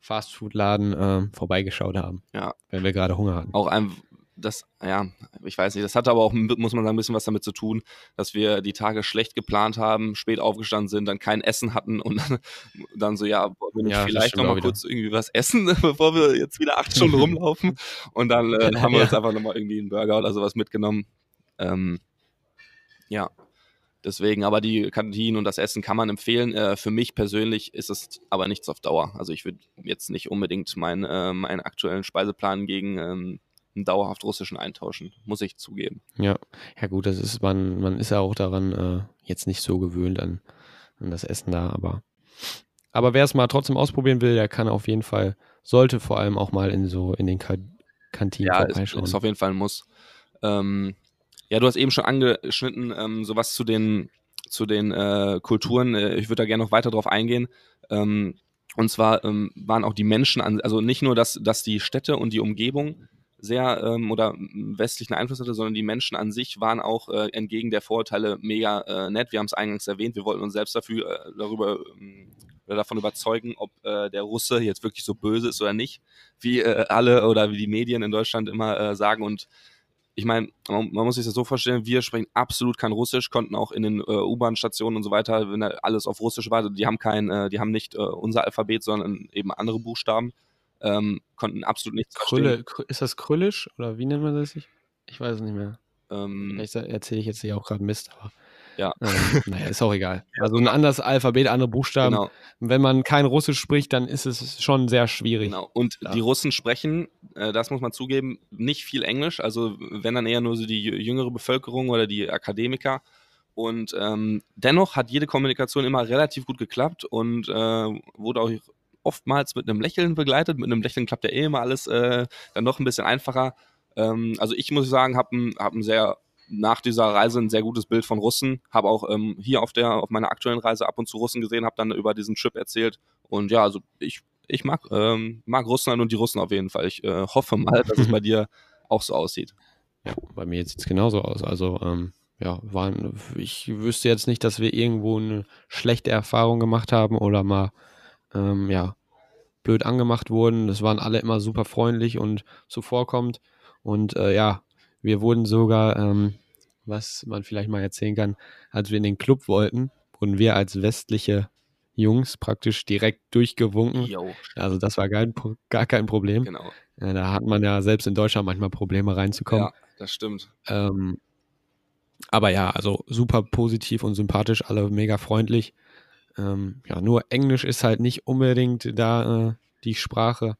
Fastfood-Laden äh, vorbeigeschaut haben.
Ja.
Wenn wir gerade Hunger hatten.
Auch ein, das, ja, ich weiß nicht, das hat aber auch, muss man sagen, ein bisschen was damit zu tun, dass wir die Tage schlecht geplant haben, spät aufgestanden sind, dann kein Essen hatten und dann, (laughs) dann so, ja, wollen wir ja, vielleicht nochmal kurz irgendwie was essen, (laughs) bevor wir jetzt wieder acht Stunden (laughs) rumlaufen. Und dann äh, haben wir ja. uns einfach nochmal irgendwie einen Burger oder sowas mitgenommen. Ähm, ja, Deswegen, aber die Kantinen und das Essen kann man empfehlen. Äh, für mich persönlich ist es aber nichts auf Dauer. Also ich würde jetzt nicht unbedingt mein, äh, meinen aktuellen Speiseplan gegen ähm, einen dauerhaft russischen eintauschen, muss ich zugeben.
Ja, ja gut, das ist, man, man ist ja auch daran äh, jetzt nicht so gewöhnt an, an das Essen da, aber, aber wer es mal trotzdem ausprobieren will, der kann auf jeden Fall, sollte vor allem auch mal in so in den Ka Kantinen
ja, vorbeischauen. Ja, ist auf jeden Fall ein Muss. Ähm, ja, du hast eben schon angeschnitten, ähm, sowas zu den, zu den äh, Kulturen. Äh, ich würde da gerne noch weiter drauf eingehen. Ähm, und zwar ähm, waren auch die Menschen, an, also nicht nur, dass, dass die Städte und die Umgebung sehr ähm, oder westlichen Einfluss hatte, sondern die Menschen an sich waren auch äh, entgegen der Vorurteile mega äh, nett. Wir haben es eingangs erwähnt, wir wollten uns selbst dafür äh, darüber äh, davon überzeugen, ob äh, der Russe jetzt wirklich so böse ist oder nicht, wie äh, alle oder wie die Medien in Deutschland immer sagen. Und ich meine, man, man, muss sich das so vorstellen, wir sprechen absolut kein Russisch, konnten auch in den äh, U-Bahn-Stationen und so weiter, wenn alles auf Russisch war, die haben kein, äh, die haben nicht äh, unser Alphabet, sondern eben andere Buchstaben, ähm, konnten absolut nichts
Krülle, verstehen. Ist das Krüllisch oder wie nennt man das? Ich weiß es nicht mehr. Ähm, Vielleicht erzähle ich jetzt hier auch gerade Mist, aber
ja. (laughs)
Ähm, naja, ist auch egal. Also ein anderes Alphabet, andere Buchstaben. Genau. Wenn man kein Russisch spricht, dann ist es schon sehr schwierig.
Genau. Und ja. die Russen sprechen, äh, das muss man zugeben, nicht viel Englisch. Also wenn dann eher nur so die jüngere Bevölkerung oder die Akademiker. Und ähm, dennoch hat jede Kommunikation immer relativ gut geklappt und äh, wurde auch oftmals mit einem Lächeln begleitet. Mit einem Lächeln klappt ja eh immer alles äh, dann noch ein bisschen einfacher. Ähm, also ich muss sagen, habe ein, hab ein sehr nach dieser Reise ein sehr gutes Bild von Russen. Habe auch ähm, hier auf der auf meiner aktuellen Reise ab und zu Russen gesehen, habe dann über diesen Trip erzählt. Und ja, also ich, ich mag, ähm, mag Russland und die Russen auf jeden Fall. Ich äh, hoffe mal, dass es (laughs) bei dir auch so aussieht.
Ja, bei mir sieht es genauso aus. Also ähm, ja, waren, ich wüsste jetzt nicht, dass wir irgendwo eine schlechte Erfahrung gemacht haben oder mal, ähm, ja, blöd angemacht wurden. Das waren alle immer super freundlich und zuvorkommend. Und äh, ja, wir wurden sogar, ähm, was man vielleicht mal erzählen kann, als wir in den Club wollten, wurden wir als westliche Jungs praktisch direkt durchgewunken.
Jo,
Also das war gar, gar kein Problem.
genau.
Äh, da hat man ja selbst in Deutschland manchmal Probleme reinzukommen.
Ja, das stimmt.
Ähm, aber ja, also super positiv und sympathisch, alle mega freundlich. Ähm, ja, nur Englisch ist halt nicht unbedingt da äh, die Sprache,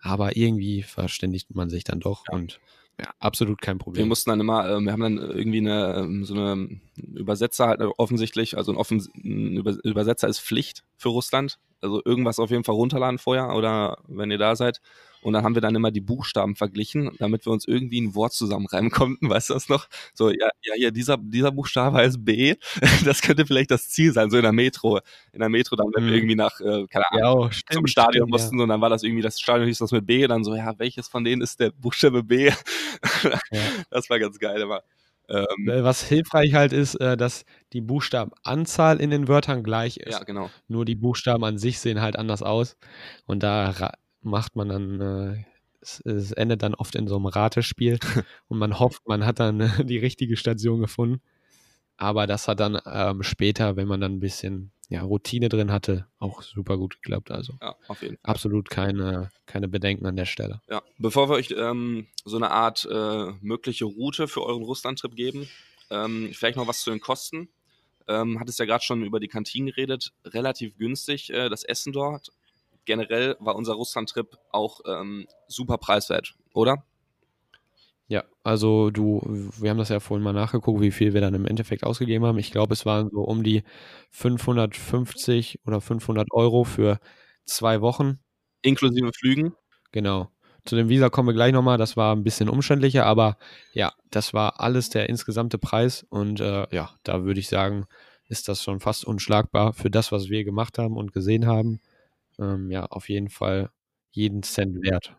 aber irgendwie verständigt man sich dann doch
Ja.
und ja, absolut kein
Wir
Problem.
mussten dann immer, äh, wir haben dann irgendwie eine, ähm, so eine Übersetzer halt äh, offensichtlich, also ein, Offen ein Über Übersetzer ist Pflicht für Russland. Also irgendwas auf jeden Fall runterladen vorher oder wenn ihr da seid. Und dann haben wir dann immer die Buchstaben verglichen, damit wir uns irgendwie ein Wort zusammenreimen konnten, weißt du das noch? So, ja, ja, hier, dieser, dieser Buchstabe heißt B. (laughs) Das könnte vielleicht das Ziel sein, so in der Metro. In der Metro dann, wenn wir
Mhm.
irgendwie nach, äh, keine Ahnung,
ja, oh,
zum
stimmt,
Stadion
stimmt,
mussten und dann war das irgendwie, das Stadion hieß das mit B, dann so, ja, welches von denen ist der Buchstabe B?
Ja. (laughs)
Das war ganz geil immer. Ähm,
Ja. Äh, Was hilfreich halt ist, äh, dass die Buchstabenanzahl in den Wörtern gleich ist.
ja, genau.
Nur die Buchstaben an sich sehen halt anders aus. Und da macht man dann, äh, es, es endet dann oft in so einem Ratespiel (laughs) und man hofft, man hat dann äh, die richtige Station gefunden. Aber das hat dann ähm, später, wenn man dann ein bisschen ja, Routine drin hatte, auch super gut geklappt. Also
Ja, auf jeden Fall.
absolut keine, keine Bedenken an der Stelle.
Ja. Bevor wir euch ähm, so eine Art äh, mögliche Route für euren Russland-Trip geben, ähm, vielleicht noch was zu den Kosten. Ähm, hattest ja gerade schon über die Kantinen geredet. Relativ günstig äh, das Essen dort. Generell war unser Russland-Trip auch ähm, super preiswert, oder?
Ja, also du, wir haben das ja vorhin mal nachgeguckt, wie viel wir dann im Endeffekt ausgegeben haben. Ich glaube, es waren so um die 550 oder 500 Euro für zwei Wochen.
Inklusive Flügen.
Genau. Zu dem Visa kommen wir gleich nochmal. Das war ein bisschen umständlicher, aber ja, das war alles der insgesamte Preis. Und äh, ja, da würde ich sagen, ist das schon fast unschlagbar für das, was wir gemacht haben und gesehen haben. Ähm, ja, auf jeden Fall jeden Cent wert.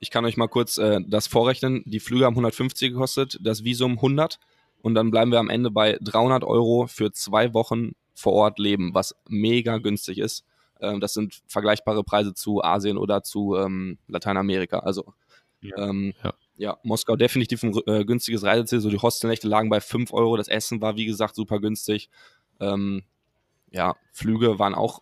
Ich kann euch mal kurz äh, das vorrechnen. Die Flüge haben 150 gekostet, das Visum 100 und dann bleiben wir am Ende bei 300 Euro für zwei Wochen vor Ort leben, was mega günstig ist. Ähm, das sind vergleichbare Preise zu Asien oder zu ähm, Lateinamerika. Also
Ja.
ähm,
Ja.
ja, Moskau definitiv ein äh, günstiges Reiseziel. So die Hostelnächte lagen bei 5 Euro. Das Essen war, wie gesagt, super günstig. Ähm, ja, Flüge waren auch,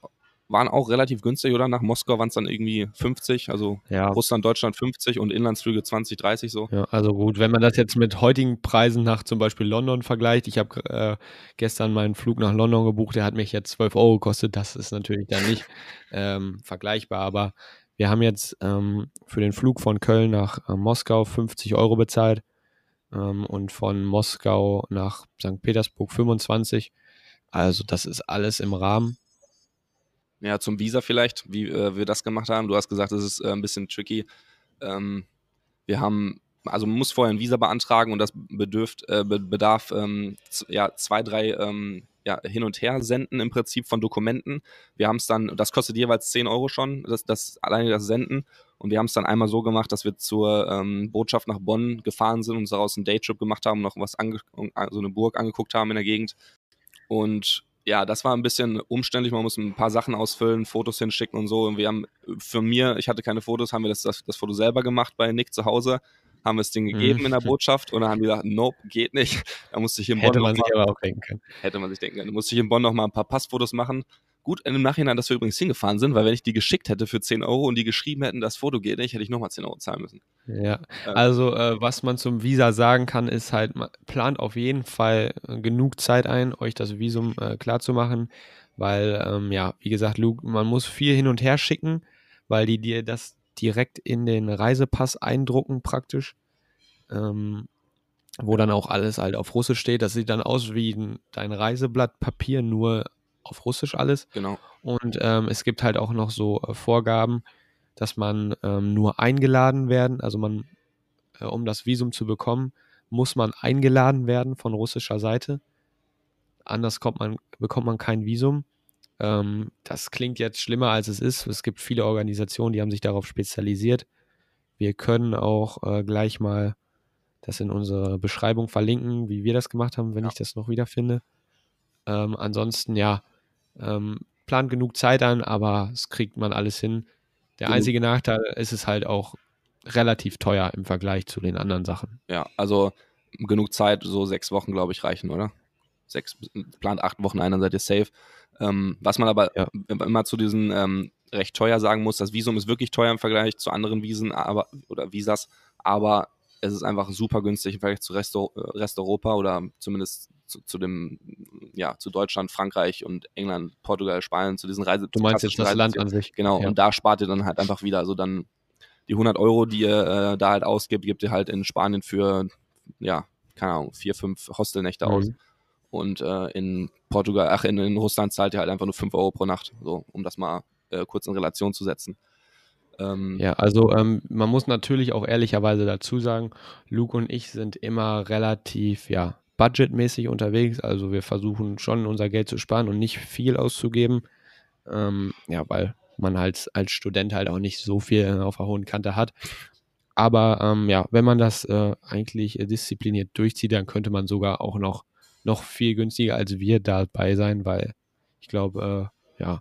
waren auch relativ günstig, oder? Nach Moskau waren es dann irgendwie 50, also
Ja,
Russland, Deutschland 50 und Inlandsflüge 20, 30 so.
Ja, also gut, wenn man das jetzt mit heutigen Preisen nach zum Beispiel London vergleicht, ich habe äh, gestern meinen Flug nach London gebucht, der hat mich jetzt 12 Euro gekostet, das ist natürlich dann nicht (laughs) ähm, vergleichbar, aber wir haben jetzt ähm, für den Flug von Köln nach äh, Moskau 50 Euro bezahlt ähm, und von Moskau nach St. Petersburg 25, also das ist alles im Rahmen.
Ja, zum Visa vielleicht, wie äh, wir das gemacht haben. Du hast gesagt, es ist äh, ein bisschen tricky. Ähm, wir haben, also man muss vorher ein Visa beantragen und das bedürft, äh, be bedarf ähm, ja, zwei, drei ähm, ja, hin und her senden im Prinzip von Dokumenten. Wir haben es dann, das kostet jeweils 10 Euro schon, das, das alleine das Senden. Und wir haben es dann einmal so gemacht, dass wir zur ähm, Botschaft nach Bonn gefahren sind und daraus einen Daytrip gemacht haben, noch was ange so eine Burg angeguckt haben in der Gegend. Und ja, das war ein bisschen umständlich. Man muss ein paar Sachen ausfüllen, Fotos hinschicken und so. Und wir haben für mir, ich hatte keine Fotos, haben wir das, das, das Foto selber gemacht bei Nick zu Hause, haben wir es denen gegeben
Mhm.
in der (laughs) Botschaft und dann haben die gesagt, nope, geht nicht. Da musste ich in Bonn
Hätte man sich
mal,
aber auch denken können.
hätte man sich denken können. Da musste ich in Bonn noch mal ein paar Passfotos machen. Gut im Nachhinein, dass wir übrigens hingefahren sind, weil wenn ich die geschickt hätte für 10 Euro und die geschrieben hätten, das Foto geht nicht, hätte ich nochmal 10 Euro zahlen müssen.
Ja,
Ähm.
also äh, was man zum Visa sagen kann, ist halt, man plant auf jeden Fall äh, genug Zeit ein, euch das Visum äh, klar zu machen, weil, ähm, ja, wie gesagt, Luke, man muss viel hin und her schicken, weil die dir das direkt in den Reisepass eindrucken praktisch, ähm, wo dann auch alles halt auf Russisch steht. Das sieht dann aus wie ein, dein Reiseblatt Papier, nur auf Russisch alles.
Genau.
Und ähm, es gibt halt auch noch so äh, Vorgaben, dass man ähm, nur eingeladen werden, also man, äh, um das Visum zu bekommen, muss man eingeladen werden von russischer Seite. Anders kommt man, bekommt man kein Visum. Ähm, das klingt jetzt schlimmer, als es ist. Es gibt viele Organisationen, die haben sich darauf spezialisiert. Wir können auch äh, gleich mal das in unsere Beschreibung verlinken, wie wir das gemacht haben, wenn
Ja.
ich das noch wiederfinde. Ähm, ansonsten, ja, ähm, plant genug Zeit an, aber es kriegt man alles hin. Der einzige Nachteil ist es halt auch relativ teuer im Vergleich zu den anderen Sachen.
Ja, also genug Zeit, so sechs Wochen, glaube ich, reichen, oder? Sechs, plant acht Wochen ein, dann seid ihr safe. Ähm, was man aber
Ja.
immer zu diesen ähm, recht teuer sagen muss, das Visum ist wirklich teuer im Vergleich zu anderen Visen aber, oder Visas, aber es ist einfach super günstig im Vergleich zu Rest, Resteuropa oder zumindest zu, zu dem, ja, zu Deutschland, Frankreich und England, Portugal, Spanien, zu diesen Reise.
Du meinst jetzt das Land
Reisezielen.
an sich.
Genau,
Ja.
und da spart ihr dann halt einfach wieder. Also dann die 100 Euro, die ihr äh, da halt ausgibt, gebt ihr halt in Spanien für, ja, keine Ahnung, vier, fünf Hostelnächte
Mhm.
aus. Und äh, in Portugal, ach, in, in Russland zahlt ihr halt einfach nur 5 Euro pro Nacht, so, um das mal äh, kurz in Relation zu setzen. Ähm,
Ja, also ähm, man muss natürlich auch ehrlicherweise dazu sagen, Luke und ich sind immer relativ, ja, budgetmäßig unterwegs. Also wir versuchen schon unser Geld zu sparen und nicht viel auszugeben. Ähm, ja, weil man halt als Student halt auch nicht so viel auf der hohen Kante hat. Aber ähm, ja, wenn man das äh, eigentlich diszipliniert durchzieht, dann könnte man sogar auch noch, noch viel günstiger als wir dabei sein, weil ich glaube, äh, ja,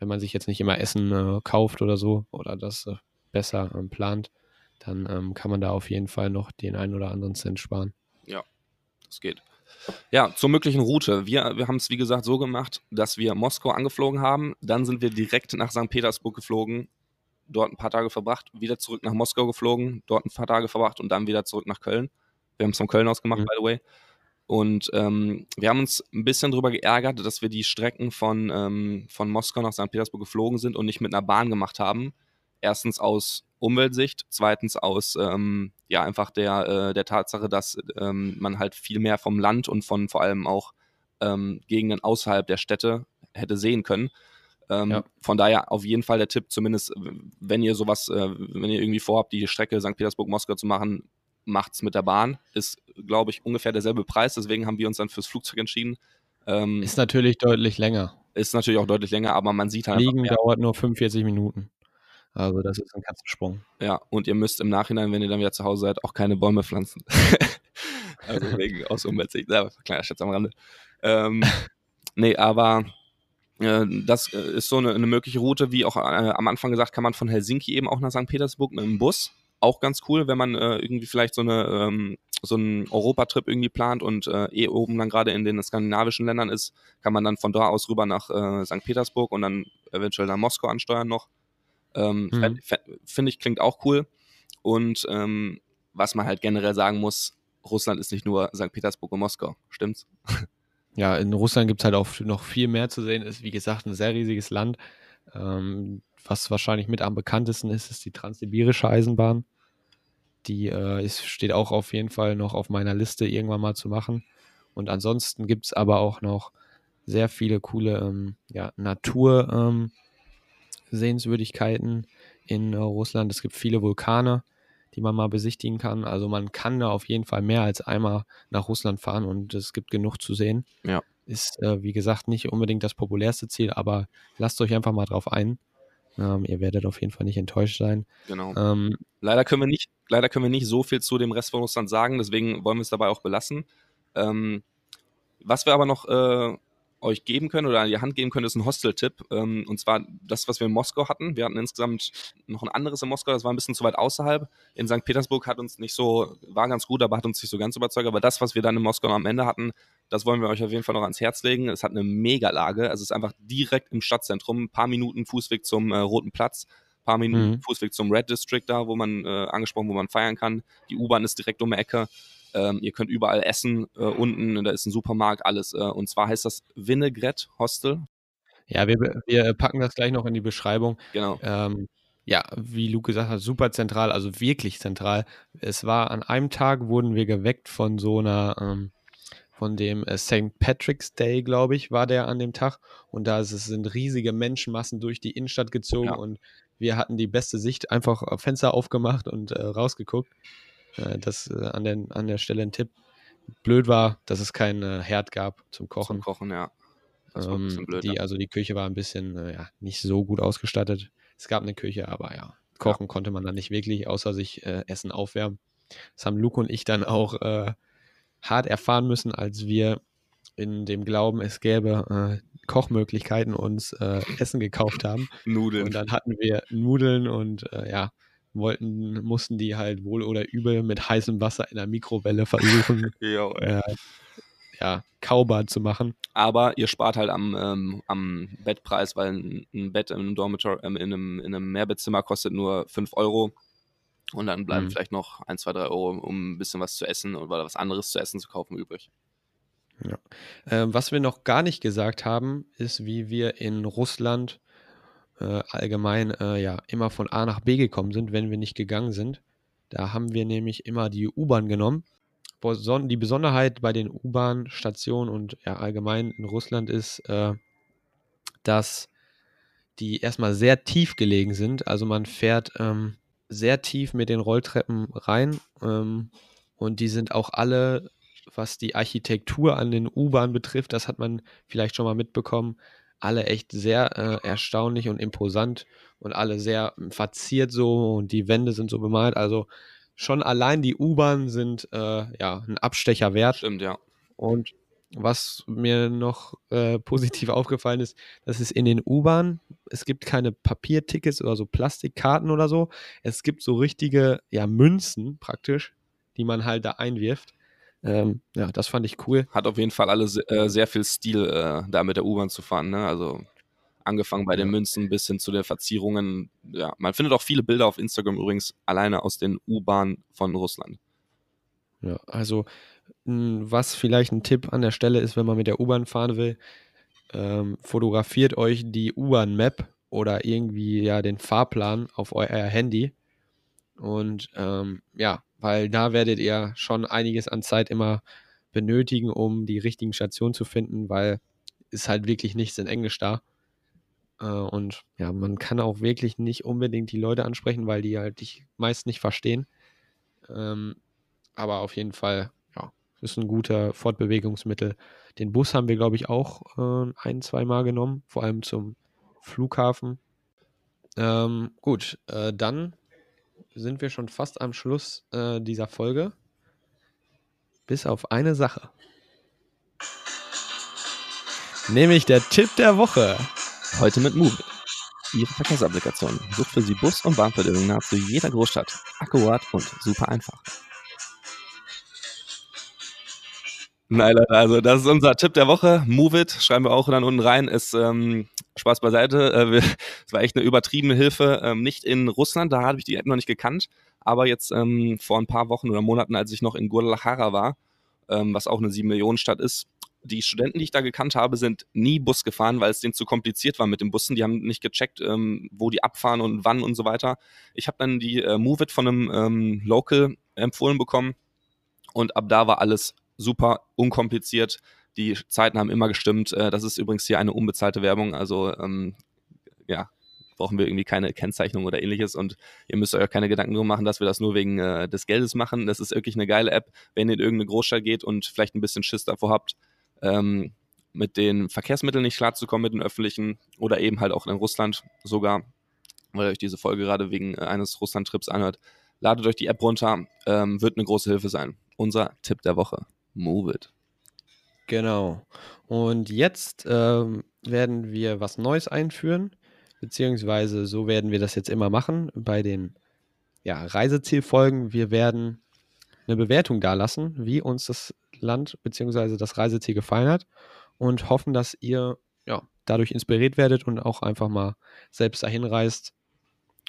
wenn man sich jetzt nicht immer Essen äh, kauft oder so oder das äh, besser ähm, plant, dann ähm, kann man da auf jeden Fall noch den einen oder anderen Cent sparen.
Das geht. Ja, zur möglichen Route. Wir, wir haben es, wie gesagt, so gemacht, dass wir Moskau angeflogen haben. Dann sind wir direkt nach St. Petersburg geflogen, dort ein paar Tage verbracht, wieder zurück nach Moskau geflogen, dort ein paar Tage verbracht und dann wieder zurück nach Köln. Wir haben es von Köln aus gemacht,
Mhm.
by the way. Und ähm, wir haben uns ein bisschen darüber geärgert, dass wir die Strecken von, ähm, von Moskau nach St. Petersburg geflogen sind und nicht mit einer Bahn gemacht haben. Erstens aus Umweltsicht, zweitens aus ähm, ja einfach der, äh, der Tatsache, dass ähm, man halt viel mehr vom Land und von vor allem auch ähm, Gegenden außerhalb der Städte hätte sehen können. Ähm,
Ja.
Von daher auf jeden Fall der Tipp, zumindest wenn ihr sowas, äh, wenn ihr irgendwie vorhabt, die Strecke St. Petersburg-Moskau zu machen, macht's mit der Bahn. Ist, glaube ich, ungefähr derselbe Preis, deswegen haben wir uns dann fürs Flugzeug entschieden. Ähm, ist,
Ist natürlich deutlich länger.
natürlich auch deutlich länger, aber man sieht halt
Fliegen dauert nur 45 Minuten. Also das ist ein Katzensprung.
Ja, und ihr müsst im Nachhinein, wenn ihr dann wieder zu Hause seid, auch keine Bäume pflanzen. (laughs) also wegen aus Umweltsicht. Ja, kleiner Schätz am Rande. Ähm, (laughs) nee, aber äh, das äh, ist so eine, eine mögliche Route, wie auch äh, am Anfang gesagt, kann man von Helsinki eben auch nach St. Petersburg mit dem Bus. Auch ganz cool, wenn man äh, irgendwie vielleicht so eine ähm, so einen Europatrip irgendwie plant und äh, eh oben dann gerade in den skandinavischen Ländern ist, kann man dann von da aus rüber nach äh, St. Petersburg und dann eventuell nach Moskau ansteuern noch. Ähm,
Mhm.
Finde ich, klingt auch cool. Und ähm, was man halt generell sagen muss, Russland ist nicht nur St. Petersburg und Moskau, stimmt's? (laughs)
Ja, in Russland gibt es halt auch noch viel mehr zu sehen. Ist wie gesagt ein sehr riesiges Land. Ähm, was wahrscheinlich mit am bekanntesten ist, ist die Transsibirische Eisenbahn. Die äh, ist, steht auch auf jeden Fall noch auf meiner Liste, irgendwann mal zu machen. Und ansonsten gibt es aber auch noch sehr viele coole ähm, ja, Natur-Sehenswürdigkeiten in äh, Russland. Es gibt viele Vulkane, die man mal besichtigen kann. Also man kann da auf jeden Fall mehr als einmal nach Russland fahren und es gibt genug zu sehen.
Ja.
Ist, äh, wie gesagt, nicht unbedingt das populärste Ziel, aber lasst euch einfach mal drauf ein. Ähm, ihr werdet auf jeden Fall nicht enttäuscht sein.
Genau.
Ähm,
Leider können wir nicht, leider können wir nicht so viel zu dem Rest von Russland sagen, deswegen wollen wir es dabei auch belassen. Ähm, was wir aber noch äh, euch geben können oder an die Hand geben können, ist ein Hostel-Tipp. Ähm, und zwar das, was wir in Moskau hatten. Wir hatten insgesamt noch ein anderes in Moskau, das war ein bisschen zu weit außerhalb. In St. Petersburg hat uns nicht so, war ganz gut, aber hat uns nicht so ganz überzeugt. Aber das, was wir dann in Moskau am Ende hatten, das wollen wir euch auf jeden Fall noch ans Herz legen. Es hat eine Mega-Lage. Also es ist einfach direkt im Stadtzentrum, ein paar Minuten Fußweg zum äh, Roten Platz paar Minuten
Mhm.
Fußweg zum Red District da, wo man äh, angesprochen, wo man feiern kann. Die U-Bahn ist direkt um die Ecke. Ähm, ihr könnt überall essen. Äh, unten, da ist ein Supermarkt, alles. Äh, und zwar heißt das Vinaigrette Hostel.
ja, wir, wir packen das gleich noch in die Beschreibung.
Genau.
Ähm, ja, wie Luke gesagt hat, super zentral, also wirklich zentral. Es war an einem Tag wurden wir geweckt von so einer, ähm, von dem äh, St. Patrick's Day, glaube ich, war der an dem Tag. Und da ist, sind riesige Menschenmassen durch die Innenstadt gezogen
Ja.
und wir hatten die beste Sicht, einfach äh, Fenster aufgemacht und äh, rausgeguckt. Äh, das äh, an, der, an der Stelle ein Tipp. Blöd war, dass es keinen äh, Herd gab zum Kochen.
Zum Kochen, ja.
Ähm,
blöd.
die,
ja.
also die Küche war ein bisschen äh, ja, nicht so gut ausgestattet. Es gab eine Küche, aber ja, kochen konnte man dann nicht wirklich, außer sich äh, Essen aufwärmen. Das haben Luke und ich dann auch hart erfahren müssen, als wir in dem Glauben, es gäbe äh, Kochmöglichkeiten, uns äh, Essen gekauft haben. (laughs)
Nudeln.
Und dann hatten wir Nudeln und äh, ja, wollten, mussten die halt wohl oder übel mit heißem Wasser in der Mikrowelle versuchen, (laughs)
Jo,
äh, ja, Kaubad zu machen.
Aber ihr spart halt am, ähm, am Bettpreis, weil ein, ein Bett in einem ähm, in, einem, in einem Mehrbettzimmer kostet nur 5 Euro. Und dann bleiben
Mhm.
vielleicht noch 1, 2, 3 Euro, um ein bisschen was zu essen oder was anderes zu essen zu kaufen übrig.
Ähm, was wir noch gar nicht gesagt haben, ist, wie wir in Russland äh, allgemein äh, ja immer von A nach B gekommen sind, wenn wir nicht gegangen sind. Da haben wir nämlich immer die U-Bahn genommen. Die Besonderheit bei den U-Bahn-Stationen und ja allgemein in Russland ist, äh, dass die erstmal sehr tief gelegen sind. Also man fährt ähm, sehr tief mit den Rolltreppen rein ähm, und die sind auch alle was die Architektur an den U-Bahnen betrifft, das hat man vielleicht schon mal mitbekommen, alle echt sehr äh, erstaunlich und imposant und alle sehr ähm, verziert so und die Wände sind so bemalt. Also schon allein die U-Bahnen sind äh, ja ein Abstecher wert.
Stimmt, ja.
Und was mir noch äh, positiv aufgefallen ist, dass es in den U-Bahnen, es gibt keine Papiertickets oder so Plastikkarten oder so. Es gibt so richtige ja, Münzen praktisch, die man halt da einwirft. Ähm, ja, das fand ich cool.
Hat auf jeden Fall alle äh, sehr viel Stil, äh, da mit der U-Bahn zu fahren. Ne? Also angefangen bei den. Münzen bis hin zu den Verzierungen. Ja, man findet auch viele Bilder auf Instagram übrigens alleine aus den U-Bahnen von Russland.
Ja, also mh, was vielleicht ein Tipp an der Stelle ist, wenn man mit der U-Bahn fahren will, ähm, fotografiert euch die U-Bahn-Map oder irgendwie ja den Fahrplan auf euer Handy. Und ähm, ja, weil da werdet ihr schon einiges an Zeit immer benötigen, um die richtigen Stationen zu finden, weil ist halt wirklich nichts in Englisch da. Äh, und ja, man kann auch wirklich nicht unbedingt die Leute ansprechen, weil die halt dich meist nicht verstehen. Ähm, aber auf jeden Fall, ja, ist ein guter Fortbewegungsmittel. Den Bus haben wir, glaube ich, auch äh, ein, zwei Mal genommen, vor allem zum Flughafen. Ähm, gut, äh, dann sind wir schon fast am Schluss äh, dieser Folge. Bis auf eine Sache. Nämlich der Tipp der Woche.
Heute mit Move. Ihre Verkehrsapplikation. Sucht für Sie Bus- und Bahnverbindungen nahezu jeder Großstadt. Akkurat und super einfach. Nein, Leute, also das ist unser Tipp der Woche. Move it, schreiben wir auch dann unten rein. Ist ähm, Spaß beiseite. Äh, (laughs) Es war echt eine übertriebene Hilfe. Ähm, nicht in Russland, da habe ich die App noch nicht gekannt. Aber jetzt ähm, vor ein paar Wochen oder Monaten, als ich noch in Guadalajara war, ähm, was auch eine 7-Millionen-Stadt ist, die Studenten, die ich da gekannt habe, sind nie Bus gefahren, weil es denen zu kompliziert war mit den Bussen. Die haben nicht gecheckt, ähm, wo die abfahren und wann und so weiter. Ich habe dann die äh, Move It von einem ähm, Local empfohlen bekommen und ab da war alles super unkompliziert. Die Zeiten haben immer gestimmt. Äh, das ist übrigens hier eine unbezahlte Werbung, also ähm, ja, brauchen wir irgendwie keine Kennzeichnung oder ähnliches und ihr müsst euch auch keine Gedanken drum machen, dass wir das nur wegen äh, des Geldes machen. Das ist wirklich eine geile App, wenn ihr in irgendeine Großstadt geht und vielleicht ein bisschen Schiss davor habt, ähm, mit den Verkehrsmitteln nicht klarzukommen, mit den öffentlichen oder eben halt auch in Russland sogar, weil ihr euch diese Folge gerade wegen äh, eines Russland-Trips anhört. Ladet euch die App runter, ähm, wird eine große Hilfe sein. Unser Tipp der Woche. Move it.
Genau. Und jetzt ähm, werden wir was Neues einführen, beziehungsweise so werden wir das jetzt immer machen bei den ja, Reisezielfolgen. Wir werden eine Bewertung dalassen, wie uns das Land beziehungsweise das Reiseziel gefallen hat und hoffen, dass ihr ja, dadurch inspiriert werdet und auch einfach mal selbst dahin reist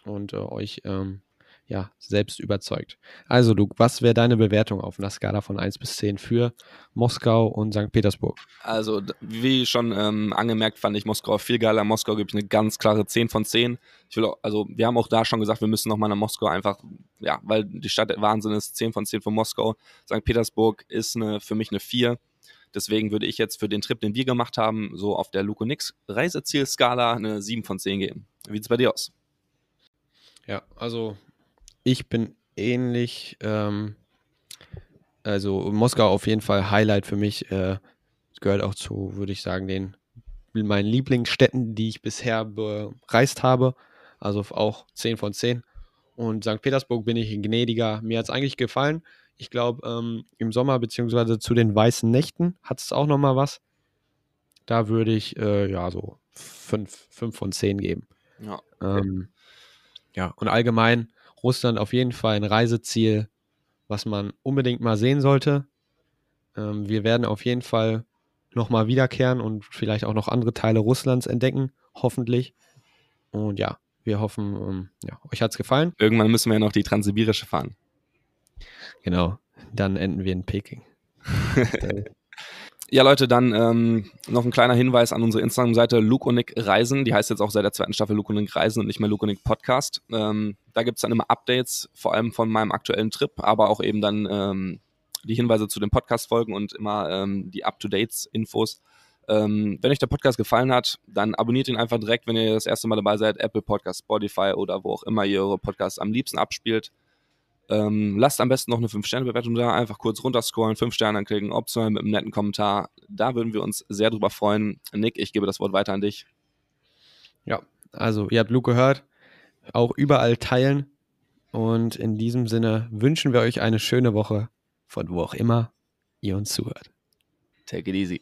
und äh, euch ähm, ja, selbst überzeugt. Also, Luke, was wäre deine Bewertung auf einer Skala von 1 bis 10 für Moskau und St. Petersburg?
Also, wie schon ähm, angemerkt, fand ich Moskau viel geiler. Moskau gebe ich eine ganz klare 10 von 10. Ich will auch, also, wir haben auch da schon gesagt, wir müssen nochmal nach Moskau einfach, ja, weil die Stadt der Wahnsinn ist, 10 von 10 von Moskau. St. Petersburg ist eine, für mich eine 4. Deswegen würde ich jetzt für den Trip, den wir gemacht haben, so auf der Luko Nix Reisezielskala eine 7 von 10 geben. Wie sieht's bei dir aus?
Ja, also ich bin ähnlich. Ähm, also Moskau auf jeden Fall Highlight für mich. Äh, gehört auch zu, würde ich sagen, den meinen Lieblingsstädten, die ich bisher bereist habe. Also auch 10 von 10. Und St. Petersburg bin ich gnädiger. Mir hat es eigentlich gefallen. Ich glaube, ähm, im Sommer beziehungsweise zu den weißen Nächten hat es auch noch mal was. Da würde ich äh, ja so fünf, fünf von zehn geben.
Ja.
Ähm, ja, und allgemein Russland auf jeden Fall ein Reiseziel, was man unbedingt mal sehen sollte. Ähm, wir werden auf jeden Fall nochmal wiederkehren und vielleicht auch noch andere Teile Russlands entdecken, hoffentlich. Und ja, wir hoffen, ähm, ja, euch hat es gefallen.
Irgendwann müssen wir ja noch die Transsibirische fahren.
Genau, dann enden wir in Peking. (laughs)
Ja, Leute, dann ähm, noch ein kleiner Hinweis an unsere Instagram-Seite Luke und Nick Reisen. Die heißt jetzt auch seit der zweiten Staffel Luke und Nick Reisen und nicht mehr Luke und Nick Podcast. Ähm, da gibt's dann immer Updates, vor allem von meinem aktuellen Trip, aber auch eben dann ähm, die Hinweise zu den Podcast-Folgen und immer ähm, die Up-to-Dates-Infos. Ähm, wenn euch der Podcast gefallen hat, dann abonniert ihn einfach direkt, wenn ihr das erste Mal dabei seid, Apple Podcast, Spotify oder wo auch immer ihr eure Podcasts am liebsten abspielt. Ähm, lasst am besten noch eine 5-Sterne-Bewertung da, einfach kurz runterscrollen, 5 Sterne anklicken, optional mit einem netten Kommentar. Da würden wir uns sehr drüber freuen. Nick, ich gebe das Wort weiter an dich.
Ja, also ihr habt Luke gehört, auch überall teilen. Und in diesem Sinne wünschen wir euch eine schöne Woche, von wo auch immer ihr uns zuhört.
Take it easy.